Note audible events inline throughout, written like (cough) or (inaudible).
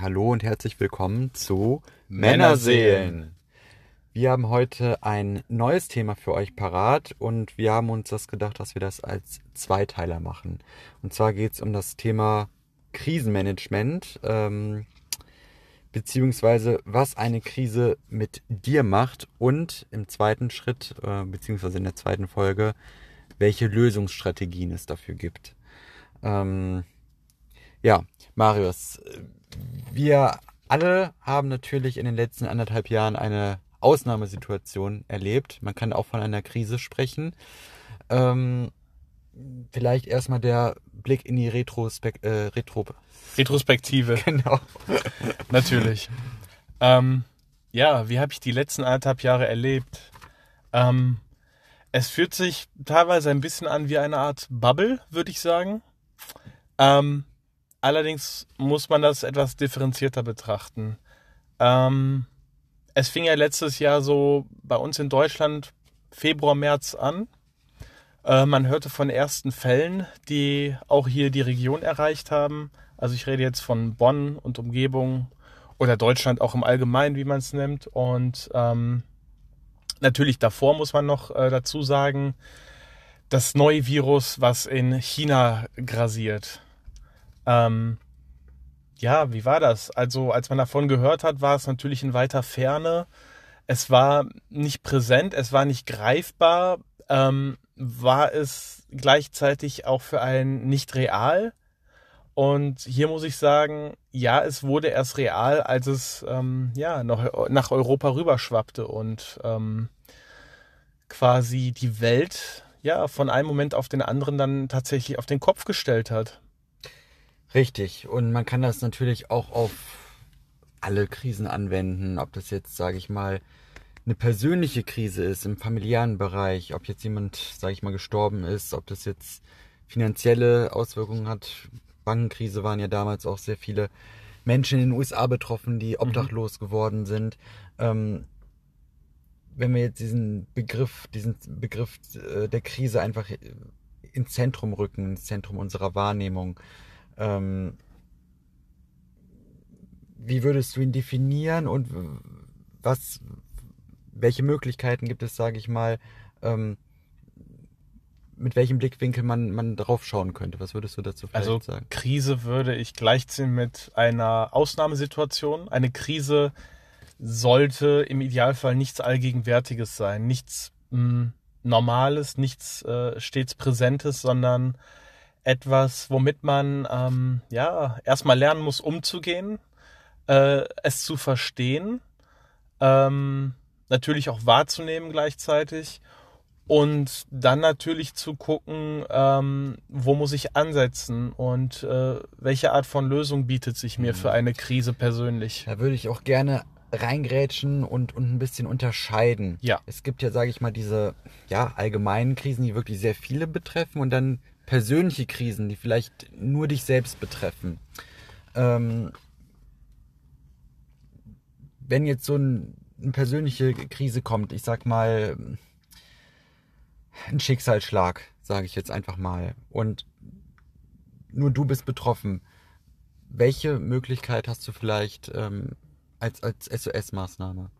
Hallo und herzlich willkommen zu Männerseelen. Wir haben heute ein neues Thema für euch parat und wir haben uns das gedacht, dass wir das als Zweiteiler machen. Und zwar geht es um das Thema Krisenmanagement, ähm, beziehungsweise was eine Krise mit dir macht und im zweiten Schritt, äh, beziehungsweise in der zweiten Folge, welche Lösungsstrategien es dafür gibt. Ähm, ja, Marius, wir alle haben natürlich in den letzten anderthalb Jahren eine Ausnahmesituation erlebt. Man kann auch von einer Krise sprechen. Ähm, vielleicht erstmal der Blick in die Retrospek äh, Retro Retrospektive. (laughs) Genau. Natürlich. Ähm, ja, wie habe ich die letzten anderthalb Jahre erlebt? Ähm, es fühlt sich teilweise ein bisschen an wie eine Art Bubble, würde ich sagen. Ähm, allerdings muss man das etwas differenzierter betrachten. Ähm, es fing ja letztes Jahr so bei uns in Deutschland Februar, März an. Äh, man hörte von ersten Fällen, die auch hier die Region erreicht haben. Also ich rede jetzt von Bonn und Umgebung oder Deutschland auch im Allgemeinen, wie man es nennt. Und ähm, natürlich davor muss man noch äh, dazu sagen, das neue Virus, was in China grasiert. Ähm, ja, wie war das? Also als man davon gehört hat, war es natürlich in weiter Ferne. Es war nicht präsent, es war nicht greifbar, ähm, war es gleichzeitig auch für einen nicht real. Und hier muss ich sagen, ja, es wurde erst real, als es ähm, ja noch nach Europa rüberschwappte und ähm, quasi die Welt ja von einem Moment auf den anderen dann tatsächlich auf den Kopf gestellt hat. Richtig. Und man kann das natürlich auch auf alle Krisen anwenden, ob das jetzt, sage ich mal, eine persönliche Krise ist im familiären Bereich, ob jetzt jemand, sage ich mal, gestorben ist, ob das jetzt finanzielle Auswirkungen hat. Bankenkrise waren ja damals auch sehr viele Menschen in den USA betroffen, die mhm. obdachlos mhm. geworden sind. Ähm, wenn wir jetzt diesen Begriff, diesen Begriff äh, der Krise einfach ins Zentrum rücken, ins Zentrum unserer Wahrnehmung, ähm, wie würdest du ihn definieren und was, welche Möglichkeiten gibt es, sage ich mal, ähm, mit welchem Blickwinkel man, man drauf schauen könnte? Was würdest du dazu vielleicht also, sagen? Krise würde ich gleichziehen mit einer Ausnahmesituation. Eine Krise sollte im Idealfall nichts Allgegenwärtiges sein, nichts mh, hm, Normales, nichts äh, stets Präsentes, sondern etwas, womit man ähm, ja erstmal lernen muss, umzugehen, äh, es zu verstehen, ähm, natürlich auch wahrzunehmen gleichzeitig und dann natürlich zu gucken, ähm, wo muss ich ansetzen und äh, welche Art von Lösung bietet sich mir für mhm. eine Krise persönlich. Da würde ich auch gerne reingrätschen und, und ein bisschen unterscheiden. Ja. Es gibt ja, sage ich mal, diese ja, allgemeinen Krisen, die wirklich sehr viele betreffen und dann persönliche Krisen, die vielleicht nur dich selbst betreffen. Ähm, wenn jetzt so ein, eine persönliche Krise kommt, ich sag mal, ein Schicksalsschlag, sage ich jetzt einfach mal, und nur du bist betroffen, welche Möglichkeit hast du vielleicht ähm, als, als SOS-Maßnahme?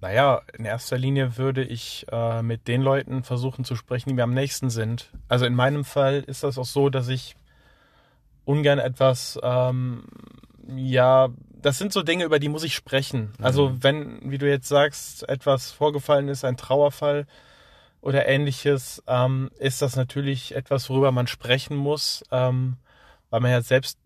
Naja, in erster Linie würde ich äh, mit den Leuten versuchen zu sprechen, die mir am nächsten sind. Also in meinem Fall ist das auch so, dass ich ungern etwas, ähm, ja, das sind so Dinge, über die muss ich sprechen. Also mhm. wenn, wie du jetzt sagst, etwas vorgefallen ist, ein Trauerfall oder ähnliches, ähm, ist das natürlich etwas, worüber man sprechen muss, ähm, weil man ja selbst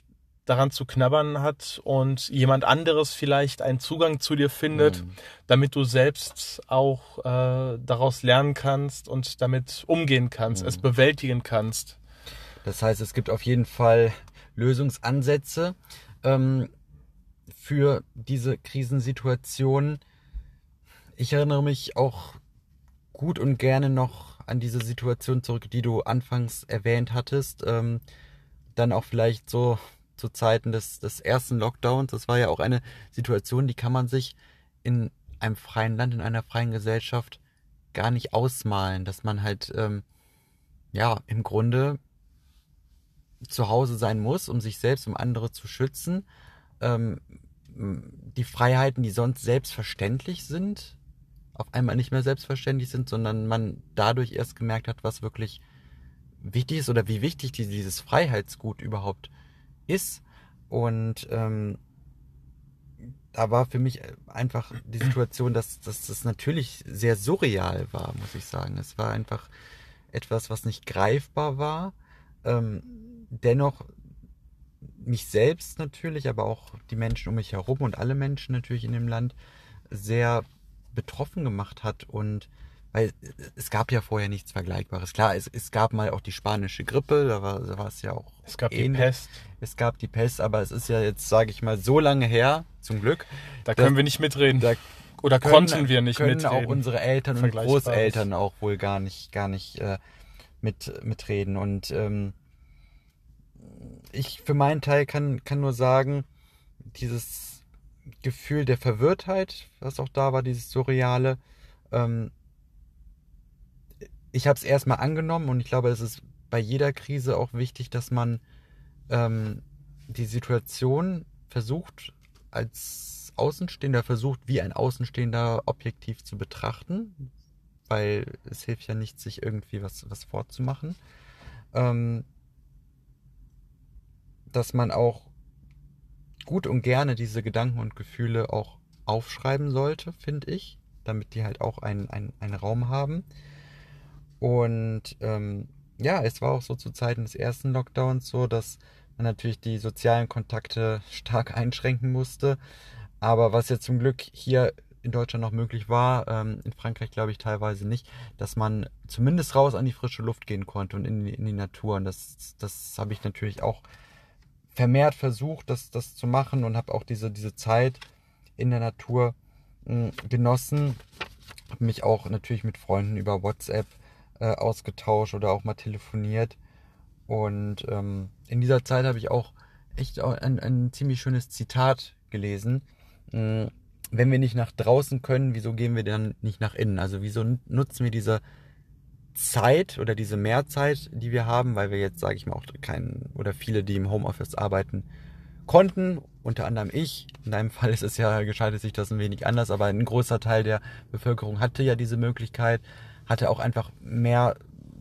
daran zu knabbern hat und jemand anderes vielleicht einen Zugang zu dir findet, mhm. damit du selbst auch äh, daraus lernen kannst und damit umgehen kannst, mhm. es bewältigen kannst. Das heißt, es gibt auf jeden Fall Lösungsansätze ähm, für diese Krisensituation. Ich erinnere mich auch gut und gerne noch an diese Situation zurück, die du anfangs erwähnt hattest. Ähm, dann auch vielleicht so zu Zeiten des, des ersten Lockdowns. Das war ja auch eine Situation, die kann man sich in einem freien Land, in einer freien Gesellschaft gar nicht ausmalen, dass man halt ähm, ja im Grunde zu Hause sein muss, um sich selbst, um andere zu schützen. ähm, die Freiheiten, die sonst selbstverständlich sind, auf einmal nicht mehr selbstverständlich sind, sondern man dadurch erst gemerkt hat, was wirklich wichtig ist oder wie wichtig dieses Freiheitsgut überhaupt ist. Und ähm, da war für mich einfach die Situation, dass, dass das natürlich sehr surreal war, muss ich sagen. Es war einfach etwas, was nicht greifbar war. Ähm, dennoch mich selbst natürlich, aber auch die Menschen um mich herum und alle Menschen natürlich in dem Land sehr betroffen gemacht hat und weil es gab ja vorher nichts Vergleichbares. Klar, es, es gab mal auch die spanische Grippe, da war, da war es ja auch. Es gab ähnlich. die Pest. Es gab die Pest, aber es ist ja jetzt, sage ich mal, so lange her, zum Glück. Da können wir nicht mitreden. Da Oder können, konnten wir nicht können mitreden. auch unsere Eltern und Großeltern auch wohl gar nicht, gar nicht äh, mit, mitreden. Und ähm, ich für meinen Teil kann, kann nur sagen, dieses Gefühl der Verwirrtheit, was auch da war, dieses Surreale, ähm, ich habe es erstmal angenommen und ich glaube, es ist bei jeder Krise auch wichtig, dass man ähm, die Situation versucht, als Außenstehender versucht, wie ein Außenstehender objektiv zu betrachten, weil es hilft ja nicht, sich irgendwie was, was vorzumachen. Ähm, dass man auch gut und gerne diese Gedanken und Gefühle auch aufschreiben sollte, finde ich, damit die halt auch einen, einen, einen Raum haben. Und ähm, ja, es war auch so zu Zeiten des ersten Lockdowns so, dass man natürlich die sozialen Kontakte stark (laughs) einschränken musste. Aber was ja zum Glück hier in Deutschland noch möglich war, ähm, in Frankreich glaube ich teilweise nicht, dass man zumindest raus an die frische Luft gehen konnte und in die, in die Natur. Und das, das habe ich natürlich auch vermehrt versucht, das, das zu machen und habe auch diese, diese Zeit in der Natur mh, hm, genossen. Habe mich auch natürlich mit Freunden über WhatsApp äh, ausgetauscht oder auch mal telefoniert. Und ähm, in dieser Zeit habe ich auch echt ein, ein ziemlich schönes Zitat gelesen. Hm, wenn wir nicht nach draußen können, wieso gehen wir dann nicht nach innen? Also wieso nutzen wir diese Zeit oder diese Mehrzeit, die wir haben, weil wir jetzt, sage ich mal, auch keinen oder viele, die im Homeoffice arbeiten, konnten, unter anderem ich. In deinem Fall ist es ja, (laughs) geschaltet sich das ein wenig anders, aber ein großer Teil der Bevölkerung hatte ja diese Möglichkeit, hatte auch einfach mehr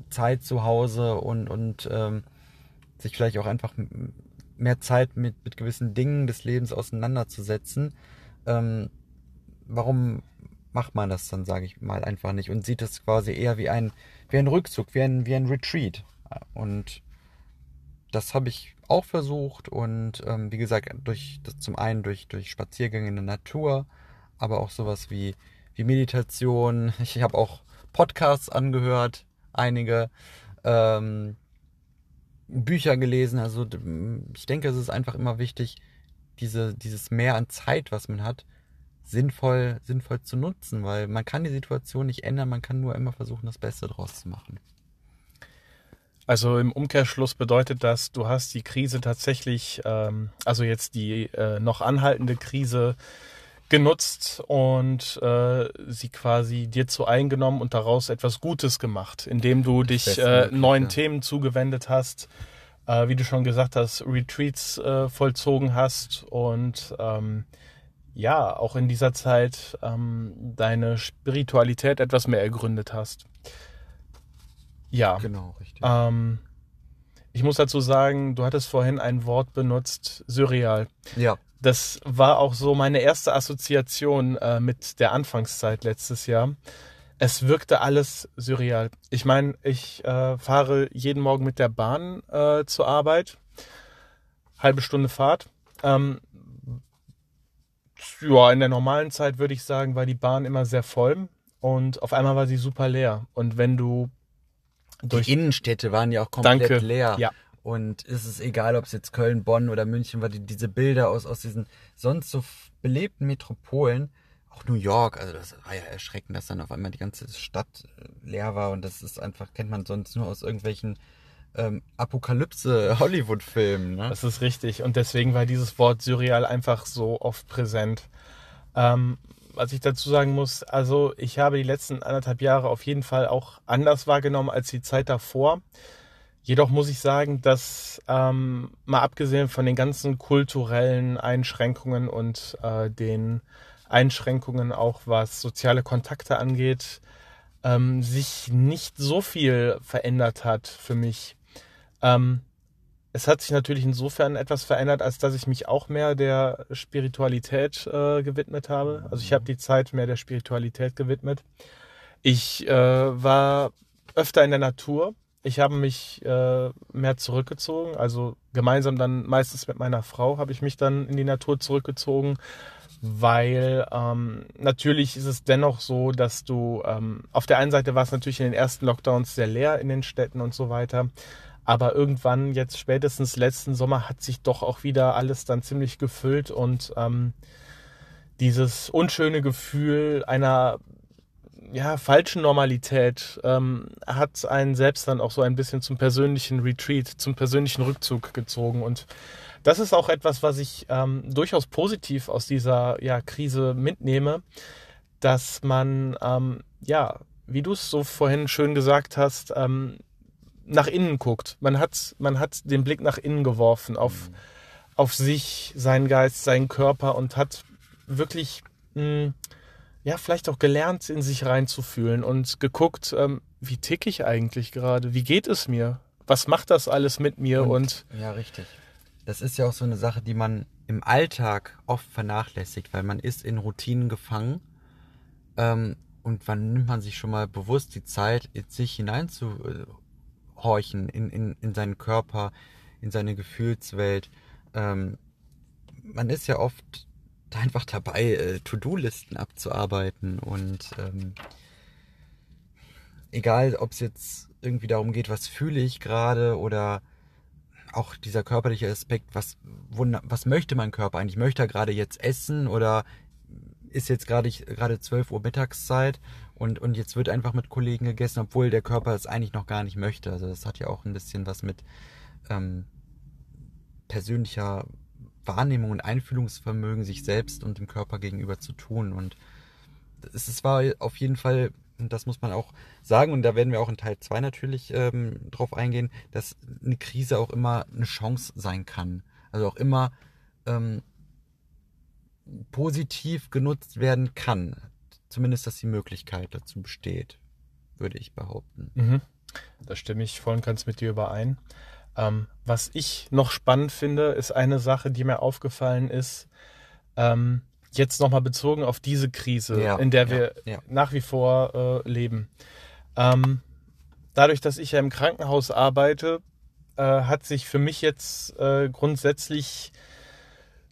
Zeit zu Hause und, und ähm, sich vielleicht auch einfach mehr Zeit mit, mit gewissen Dingen des Lebens auseinanderzusetzen. Ähm, warum macht man das dann, sage ich mal, einfach nicht und sieht es quasi eher wie ein, wie ein Rückzug, wie ein, wie ein Retreat. Und das habe ich auch versucht und ähm, wie gesagt, durch das zum einen durch, durch Spaziergänge in der Natur, aber auch sowas wie, wie Meditation. Ich habe auch Podcasts angehört, einige ähm, Bücher gelesen. Also ich denke, es ist einfach immer wichtig, diese, dieses Mehr an Zeit, was man hat, sinnvoll, sinnvoll zu nutzen, weil man kann die Situation nicht ändern, man kann nur immer versuchen, das Beste draus zu machen. Also im Umkehrschluss bedeutet das, du hast die Krise tatsächlich, ähm, also jetzt die äh, noch anhaltende Krise genutzt und äh, sie quasi dir zu eingenommen und daraus etwas Gutes gemacht, indem du dich äh, neuen ja. Themen zugewendet hast, äh, wie du schon gesagt hast, Retreats äh, vollzogen hast und ähm, ja, auch in dieser Zeit ähm, deine Spiritualität etwas mehr ergründet hast. Ja. Genau, richtig. Ähm, ich muss dazu sagen, du hattest vorhin ein Wort benutzt, surreal. Ja. Das war auch so meine erste Assoziation äh, mit der Anfangszeit letztes Jahr. Es wirkte alles surreal. Ich meine, ich äh, fahre jeden Morgen mit der Bahn äh, zur Arbeit. Halbe Stunde Fahrt. Ähm, ja, in der normalen Zeit würde ich sagen, war die Bahn immer sehr voll und auf einmal war sie super leer. Und wenn du durch die Innenstädte waren ja auch komplett Danke. leer. Ja. Und es ist egal, ob es jetzt Köln, Bonn oder München war, die, diese Bilder aus, aus diesen sonst so belebten Metropolen, auch New York, also das war ja erschreckend, dass dann auf einmal die ganze Stadt äh, leer war und das ist einfach, kennt man sonst nur aus irgendwelchen ähm, Apokalypse-Hollywood-Filmen. Ne? Das ist richtig. Und deswegen war dieses Wort surreal einfach so oft präsent. Ähm, was ich dazu sagen muss, also ich habe die letzten anderthalb Jahre auf jeden Fall auch anders wahrgenommen als die Zeit davor. Jedoch muss ich sagen, dass ähm, mal abgesehen von den ganzen kulturellen Einschränkungen und äh, den Einschränkungen auch was soziale Kontakte angeht, ähm, sich nicht so viel verändert hat für mich. Ähm, es hat sich natürlich insofern etwas verändert, als dass ich mich auch mehr der Spiritualität äh, gewidmet habe. Also ich habe die Zeit mehr der Spiritualität gewidmet. Ich äh, war öfter in der Natur. Ich habe mich äh, mehr zurückgezogen. Also gemeinsam dann meistens mit meiner Frau habe ich mich dann in die Natur zurückgezogen, weil ähm, natürlich ist es dennoch so, dass du ähm, auf der einen Seite war es natürlich in den ersten Lockdowns sehr leer in den Städten und so weiter. Aber irgendwann, jetzt spätestens letzten Sommer, hat sich doch auch wieder alles dann ziemlich gefüllt und ähm, dieses unschöne Gefühl einer ja, falschen Normalität ähm, hat einen selbst dann auch so ein bisschen zum persönlichen Retreat, zum persönlichen Rückzug gezogen. Und das ist auch etwas, was ich ähm, durchaus positiv aus dieser ja, Krise mitnehme, dass man, ähm, ja, wie du es so vorhin schön gesagt hast, ähm, nach innen guckt. Man hat, man hat den Blick nach innen geworfen, auf, mhm. auf sich, seinen Geist, seinen Körper und hat wirklich, mh, hm, ja, vielleicht auch gelernt, in sich reinzufühlen und geguckt, ähm, wie ticke ich eigentlich gerade? Wie geht es mir? Was macht das alles mit mir? Und, und ja, richtig. Das ist ja auch so eine Sache, die man im Alltag oft vernachlässigt, weil man ist in Routinen gefangen. Ähm, und wann nimmt man sich schon mal bewusst die Zeit, in sich hineinzuhorchen, in, in, in seinen Körper, in seine Gefühlswelt? Ähm, man ist ja oft einfach dabei, äh, To-Do-Listen abzuarbeiten und ähm, egal, ob es jetzt irgendwie darum geht, was fühle ich gerade oder auch dieser körperliche Aspekt, was, was möchte mein Körper eigentlich? Möchte er gerade jetzt essen oder ist jetzt gerade gerade 12 Uhr Mittagszeit und, und jetzt wird einfach mit Kollegen gegessen, obwohl der Körper es eigentlich noch gar nicht möchte. Also das hat ja auch ein bisschen was mit ähm, persönlicher Wahrnehmung und Einfühlungsvermögen sich selbst und dem Körper gegenüber zu tun. Und es, war auf jeden Fall, und das muss man auch sagen, und da werden wir auch in Teil 2 natürlich ähm, drauf eingehen, dass eine Krise auch immer eine Chance sein kann. Also auch immer ähm, positiv genutzt werden kann. Zumindest, dass die Möglichkeit dazu besteht, würde ich behaupten. Mhm. Da stimme ich voll und ganz mit dir überein. Ähm, was ich noch spannend finde, ist eine Sache, die mir aufgefallen ist, ähm, jetzt nochmal bezogen auf diese Krise, ja, in der wir ja, ja. nach wie vor äh, leben. Ähm, dadurch, dass ich ja im Krankenhaus arbeite, äh, hat sich für mich jetzt äh, grundsätzlich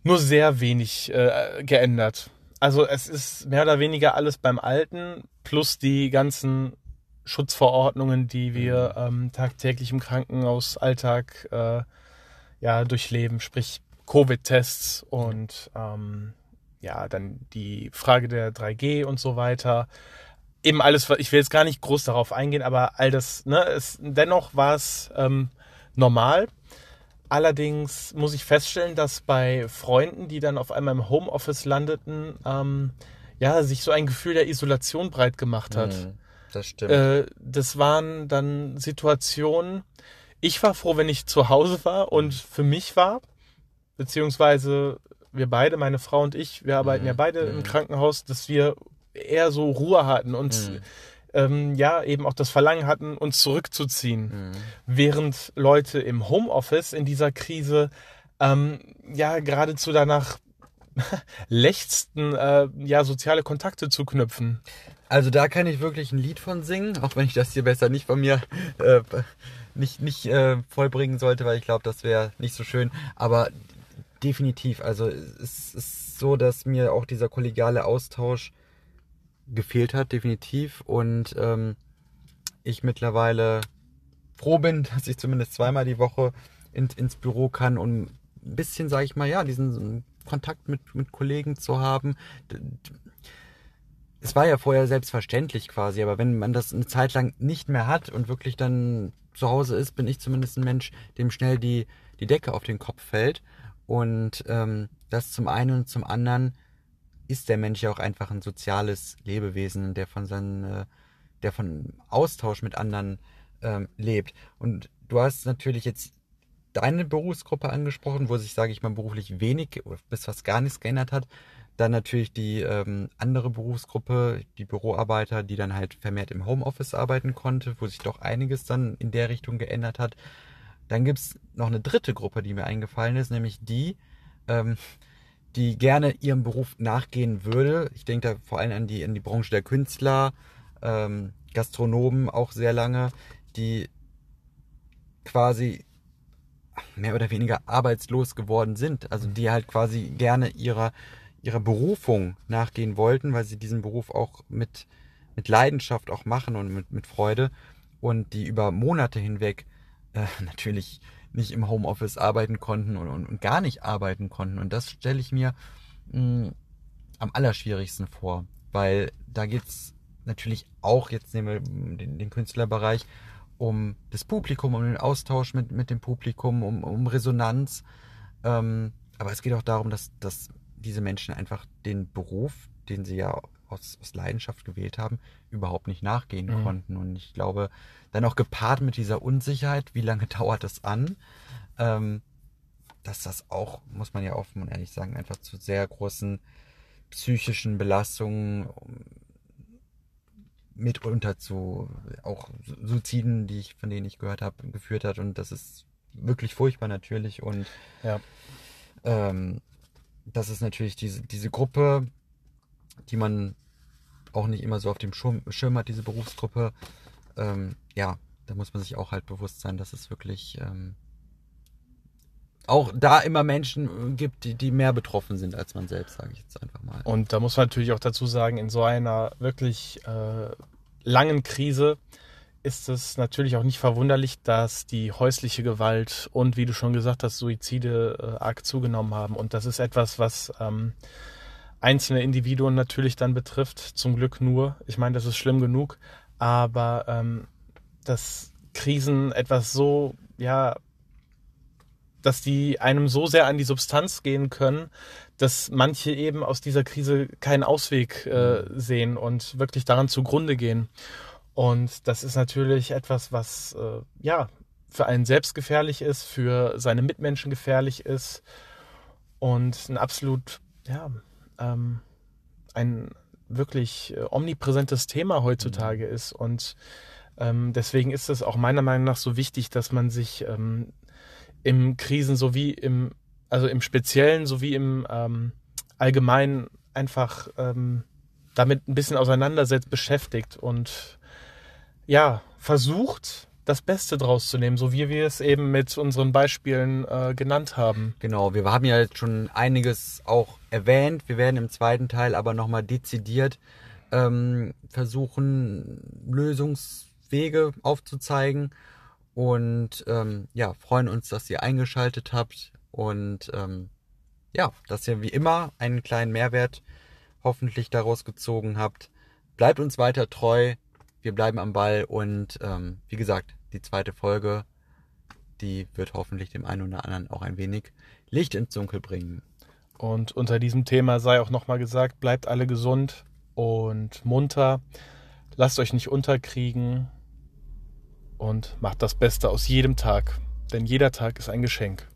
nur sehr wenig äh, geändert. Also es ist mehr oder weniger alles beim Alten, plus die ganzen Schutzverordnungen, die wir mhm. ähm, tagtäglich im Krankenhausalltag äh, ja, durchleben, sprich Covid-Tests und ähm, ja, dann die Frage der 3G und so weiter. Eben alles, ich will jetzt gar nicht groß darauf eingehen, aber all das, ne, es, dennoch war es ähm, normal. Allerdings muss ich feststellen, dass bei Freunden, die dann auf einmal im Homeoffice landeten, ähm, ja, sich so ein Gefühl der Isolation breit gemacht hat. Mhm. Das stimmt. Äh, das waren dann Situationen. Ich war froh, wenn ich zu Hause war und mhm. für mich war, beziehungsweise wir beide, meine Frau und ich, wir arbeiten mhm. ja beide mhm. im Krankenhaus, dass wir eher so Ruhe hatten und mhm. ähm, ja eben auch das Verlangen hatten, uns zurückzuziehen, mhm. während Leute im Homeoffice in dieser Krise ähm, ja geradezu danach (laughs) lechzten, äh, ja soziale Kontakte zu knüpfen. Also da kann ich wirklich ein Lied von singen, auch wenn ich das hier besser nicht von mir äh, nicht, nicht äh, vollbringen sollte, weil ich glaube, das wäre nicht so schön. Aber definitiv, also es ist so, dass mir auch dieser kollegiale Austausch gefehlt hat, definitiv. Und ähm, ich mittlerweile froh bin, (laughs) dass ich zumindest zweimal die Woche in, ins Büro kann und ein bisschen, sage ich mal, ja, diesen Kontakt mit, mit Kollegen zu haben es war ja vorher selbstverständlich quasi, aber wenn man das eine Zeit lang nicht mehr hat und wirklich dann zu Hause ist, bin ich zumindest ein Mensch, dem schnell die, die Decke auf den Kopf fällt. Und ähm, das zum einen und zum anderen ist der Mensch ja auch einfach ein soziales Lebewesen, der von seinen, äh, der von Austausch mit anderen ähm, lebt. Und du hast natürlich jetzt deine Berufsgruppe angesprochen, wo sich, sage ich mal, beruflich wenig bis fast gar nichts geändert hat. Dann natürlich die ähm, andere Berufsgruppe, die Büroarbeiter, die dann halt vermehrt im Homeoffice arbeiten konnte, wo sich doch einiges dann in der Richtung geändert hat. Dann gibt's noch eine dritte Gruppe, die mir eingefallen ist, nämlich die, ähm, die gerne ihrem Beruf nachgehen würde. Ich denke da vor allem an die, an die Branche der Künstler, ähm, Gastronomen auch sehr lange, die quasi mehr oder weniger arbeitslos geworden sind. Also die halt quasi gerne ihrer, ihrer Berufung nachgehen wollten, weil sie diesen Beruf auch mit, mit Leidenschaft auch machen und mit, mit Freude und die über Monate hinweg äh, (laughs) natürlich nicht im Homeoffice arbeiten konnten und, und, und, gar nicht arbeiten konnten. Und das stelle ich mir mh, am allerschwierigsten vor, weil da geht's natürlich auch, jetzt nehmen wir den, den Künstlerbereich, um das Publikum, um den Austausch mit, mit dem Publikum, um, um Resonanz. Ähm, aber es geht auch darum, dass, dass diese Menschen einfach den Beruf, den sie ja aus, aus Leidenschaft gewählt haben, überhaupt nicht nachgehen mhm. konnten. Und ich glaube, dann auch gepaart mit dieser Unsicherheit, wie lange (laughs) dauert das an, ähm, dass das auch, muss man ja offen und ehrlich sagen, einfach zu sehr großen psychischen Belastungen mitunter zu auch Suiziden, die ich, von denen ich gehört habe, geführt hat. Und das ist wirklich furchtbar natürlich. Und ja. ähm, das ist natürlich diese, diese Gruppe, die man auch nicht immer so auf dem Schirm, Schirm hat, diese Berufsgruppe. Ähm, ja, da muss man sich auch halt bewusst sein, dass es wirklich ähm, auch da immer Menschen gibt, die, die mehr betroffen sind als man selbst, sage ich jetzt einfach mal. Und da muss man natürlich auch dazu sagen, in so einer wirklich äh, langen Krise ist es natürlich auch nicht verwunderlich, dass die häusliche Gewalt und, wie du schon gesagt hast, Suizide äh, arg zugenommen haben. Und das ist etwas, was ähm, einzelne Individuen natürlich dann betrifft. Zum Glück nur. Ich meine, das ist schlimm genug. Aber ähm, dass Krisen etwas so, ja, dass die einem so sehr an die Substanz gehen können, dass manche eben aus dieser Krise keinen Ausweg äh, mhm. sehen und wirklich daran zugrunde gehen. Und das ist natürlich etwas, was äh, ja für einen selbst gefährlich ist, für seine Mitmenschen gefährlich ist und ein absolut ja ähm, ein wirklich äh, omnipräsentes Thema heutzutage mhm. ist und ähm, deswegen ist es auch meiner Meinung nach so wichtig, dass man sich ähm, im Krisen sowie im, also im Speziellen sowie im ähm, Allgemeinen einfach ähm, damit ein bisschen auseinandersetzt, beschäftigt und ja, versucht, das Beste draus zu nehmen, so wie wir es eben mit unseren Beispielen äh, genannt haben. Genau, wir haben ja jetzt schon einiges auch erwähnt. Wir werden im zweiten Teil aber nochmal dezidiert ähm, versuchen, Lösungswege aufzuzeigen und ähm, ja, freuen uns, dass ihr eingeschaltet habt und ähm, ja, dass ihr wie immer einen kleinen Mehrwert hoffentlich daraus gezogen habt. Bleibt uns weiter treu, wir bleiben am Ball und ähm, wie gesagt, die zweite Folge, die wird hoffentlich dem einen oder anderen auch ein wenig Licht ins Dunkel bringen. Und unter diesem Thema sei auch nochmal gesagt, bleibt alle gesund und munter. Lasst euch nicht unterkriegen und macht das Beste aus jedem Tag, denn jeder Tag ist ein Geschenk.